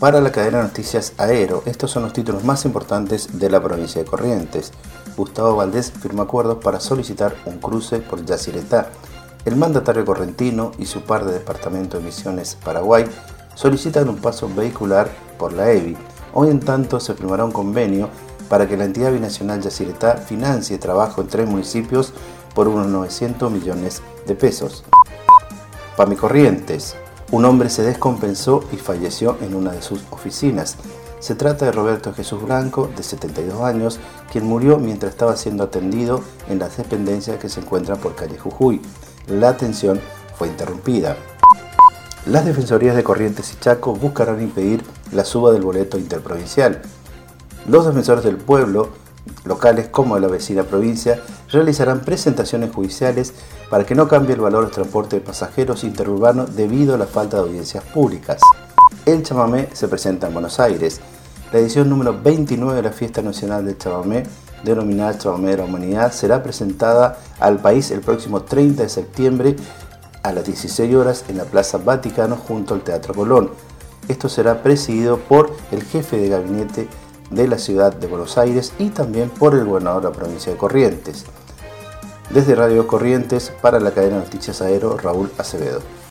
Para la cadena de noticias Aero, estos son los títulos más importantes de la provincia de Corrientes. Gustavo Valdés firma acuerdos para solicitar un cruce por Yacyretá. El mandatario correntino y su par de Departamento de Misiones Paraguay solicitan un paso vehicular por la EVI. Hoy en tanto se firmará un convenio para que la entidad binacional Yacyretá financie trabajo en tres municipios por unos 900 millones de pesos. Pami Corrientes. Un hombre se descompensó y falleció en una de sus oficinas. Se trata de Roberto Jesús Blanco, de 72 años, quien murió mientras estaba siendo atendido en las dependencias que se encuentran por calle Jujuy. La atención fue interrumpida. Las defensorías de Corrientes y Chaco buscarán impedir la suba del boleto interprovincial. Los defensores del pueblo, locales como de la vecina provincia, realizarán presentaciones judiciales para que no cambie el valor del transporte de pasajeros interurbanos debido a la falta de audiencias públicas. El chamamé se presenta en Buenos Aires. La edición número 29 de la Fiesta Nacional del Chamamé, denominada Chamamé de la Humanidad, será presentada al país el próximo 30 de septiembre a las 16 horas en la Plaza Vaticano junto al Teatro Colón. Esto será presidido por el jefe de gabinete de la ciudad de Buenos Aires y también por el gobernador de la provincia de Corrientes. Desde Radio Corrientes para la cadena Noticias Aero, Raúl Acevedo.